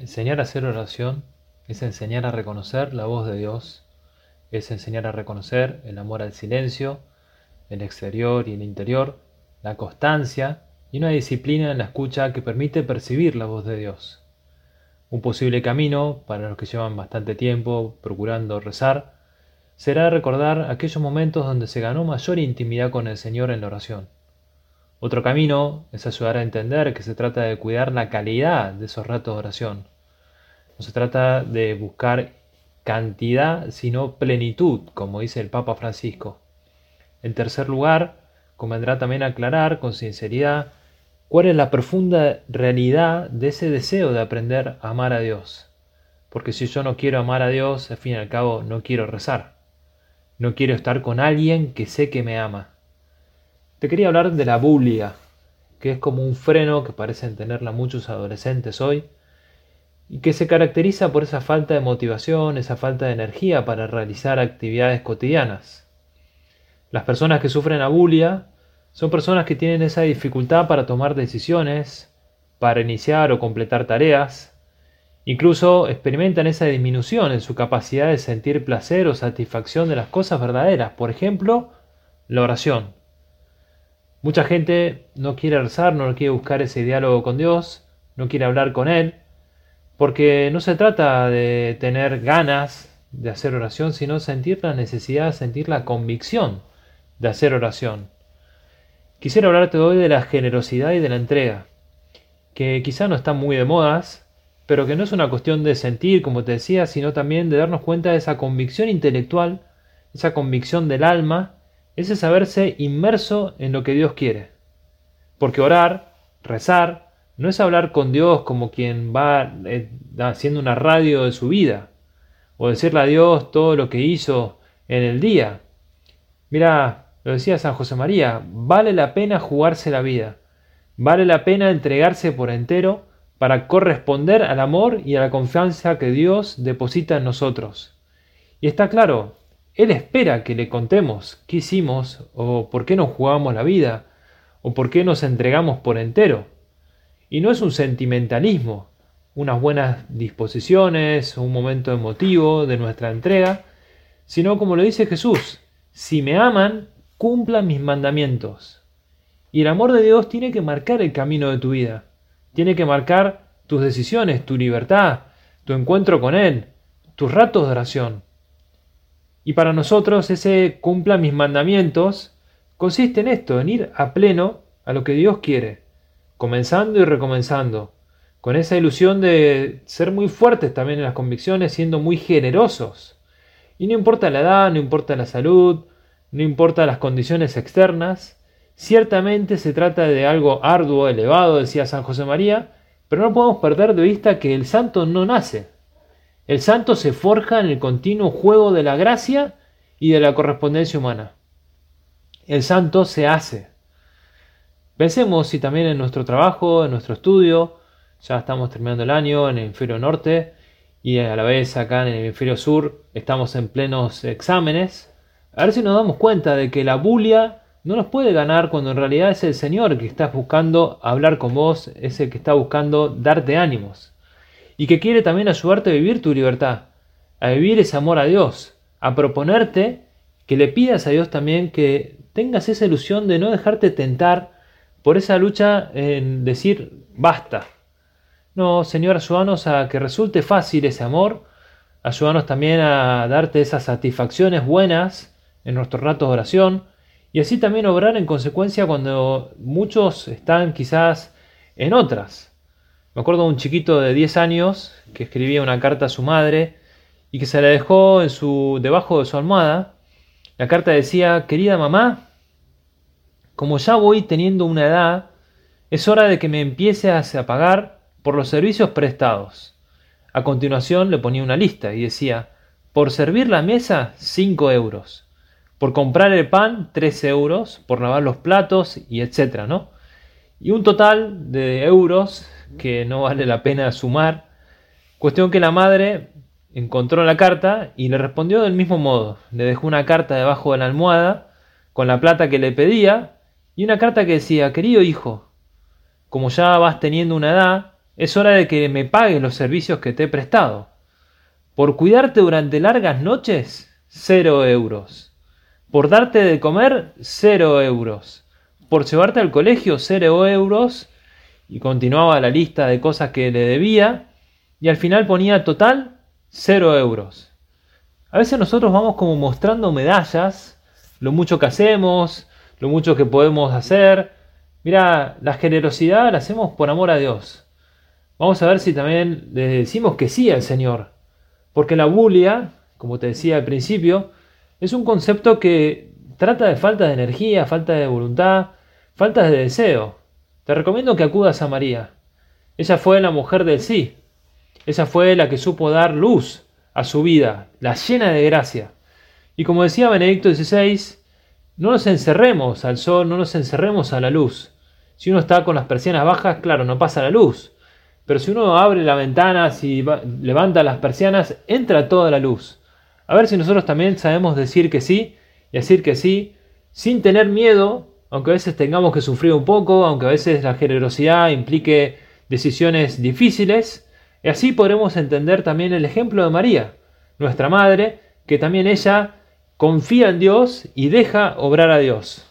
Enseñar a hacer oración es enseñar a reconocer la voz de Dios, es enseñar a reconocer el amor al silencio, el exterior y el interior, la constancia y una disciplina en la escucha que permite percibir la voz de Dios. Un posible camino, para los que llevan bastante tiempo procurando rezar, será recordar aquellos momentos donde se ganó mayor intimidad con el Señor en la oración. Otro camino es ayudar a entender que se trata de cuidar la calidad de esos ratos de oración. No se trata de buscar cantidad, sino plenitud, como dice el Papa Francisco. En tercer lugar, convendrá también aclarar con sinceridad cuál es la profunda realidad de ese deseo de aprender a amar a Dios. Porque si yo no quiero amar a Dios, al fin y al cabo no quiero rezar. No quiero estar con alguien que sé que me ama. Te quería hablar de la bulia, que es como un freno que parecen tenerla muchos adolescentes hoy, y que se caracteriza por esa falta de motivación, esa falta de energía para realizar actividades cotidianas. Las personas que sufren abulia son personas que tienen esa dificultad para tomar decisiones, para iniciar o completar tareas, incluso experimentan esa disminución en su capacidad de sentir placer o satisfacción de las cosas verdaderas, por ejemplo, la oración. Mucha gente no quiere rezar, no quiere buscar ese diálogo con Dios, no quiere hablar con Él, porque no se trata de tener ganas de hacer oración, sino sentir la necesidad, sentir la convicción de hacer oración. Quisiera hablarte hoy de la generosidad y de la entrega, que quizá no están muy de modas, pero que no es una cuestión de sentir, como te decía, sino también de darnos cuenta de esa convicción intelectual, esa convicción del alma, ese saberse inmerso en lo que Dios quiere. Porque orar, rezar, no es hablar con Dios como quien va eh, haciendo una radio de su vida, o decirle a Dios todo lo que hizo en el día. Mira, lo decía San José María, vale la pena jugarse la vida, vale la pena entregarse por entero para corresponder al amor y a la confianza que Dios deposita en nosotros. Y está claro, él espera que le contemos qué hicimos o por qué nos jugamos la vida o por qué nos entregamos por entero. Y no es un sentimentalismo, unas buenas disposiciones, un momento emotivo de nuestra entrega, sino como lo dice Jesús, si me aman, cumplan mis mandamientos. Y el amor de Dios tiene que marcar el camino de tu vida, tiene que marcar tus decisiones, tu libertad, tu encuentro con Él, tus ratos de oración. Y para nosotros ese cumpla mis mandamientos consiste en esto, en ir a pleno a lo que Dios quiere, comenzando y recomenzando, con esa ilusión de ser muy fuertes también en las convicciones, siendo muy generosos. Y no importa la edad, no importa la salud, no importa las condiciones externas, ciertamente se trata de algo arduo, elevado, decía San José María, pero no podemos perder de vista que el santo no nace, el santo se forja en el continuo juego de la gracia y de la correspondencia humana. El santo se hace. Pensemos si también en nuestro trabajo, en nuestro estudio, ya estamos terminando el año en el hemisferio norte y a la vez acá en el hemisferio sur estamos en plenos exámenes. A ver si nos damos cuenta de que la bulia no nos puede ganar cuando en realidad es el Señor que está buscando hablar con vos, es el que está buscando darte ánimos y que quiere también ayudarte a vivir tu libertad, a vivir ese amor a Dios, a proponerte que le pidas a Dios también que tengas esa ilusión de no dejarte tentar por esa lucha en decir basta. No, Señor, ayúdanos a que resulte fácil ese amor, ayúdanos también a darte esas satisfacciones buenas en nuestros ratos de oración. Y así también obrar en consecuencia cuando muchos están quizás en otras, me acuerdo de un chiquito de 10 años que escribía una carta a su madre y que se la dejó en su, debajo de su almohada. La carta decía, querida mamá, como ya voy teniendo una edad, es hora de que me empiece a pagar por los servicios prestados. A continuación le ponía una lista y decía, por servir la mesa, 5 euros. Por comprar el pan, 3 euros. Por lavar los platos y etcétera, ¿no? Y un total de euros que no vale la pena sumar. Cuestión que la madre encontró la carta y le respondió del mismo modo. Le dejó una carta debajo de la almohada con la plata que le pedía y una carta que decía, querido hijo, como ya vas teniendo una edad, es hora de que me pagues los servicios que te he prestado. Por cuidarte durante largas noches, cero euros. Por darte de comer, cero euros. Por llevarte al colegio, cero euros. Y continuaba la lista de cosas que le debía. Y al final ponía total, cero euros. A veces nosotros vamos como mostrando medallas, lo mucho que hacemos, lo mucho que podemos hacer. Mira, la generosidad la hacemos por amor a Dios. Vamos a ver si también le decimos que sí al Señor. Porque la bulia, como te decía al principio, es un concepto que trata de falta de energía, falta de voluntad, falta de deseo. Te recomiendo que acudas a María. Ella fue la mujer del sí. Ella fue la que supo dar luz a su vida, la llena de gracia. Y como decía Benedicto XVI, no nos encerremos al sol, no nos encerremos a la luz. Si uno está con las persianas bajas, claro, no pasa la luz. Pero si uno abre la ventana, si levanta las persianas, entra toda la luz. A ver si nosotros también sabemos decir que sí y decir que sí sin tener miedo, aunque a veces tengamos que sufrir un poco, aunque a veces la generosidad implique decisiones difíciles. Y así podremos entender también el ejemplo de María, nuestra madre, que también ella confía en Dios y deja obrar a Dios.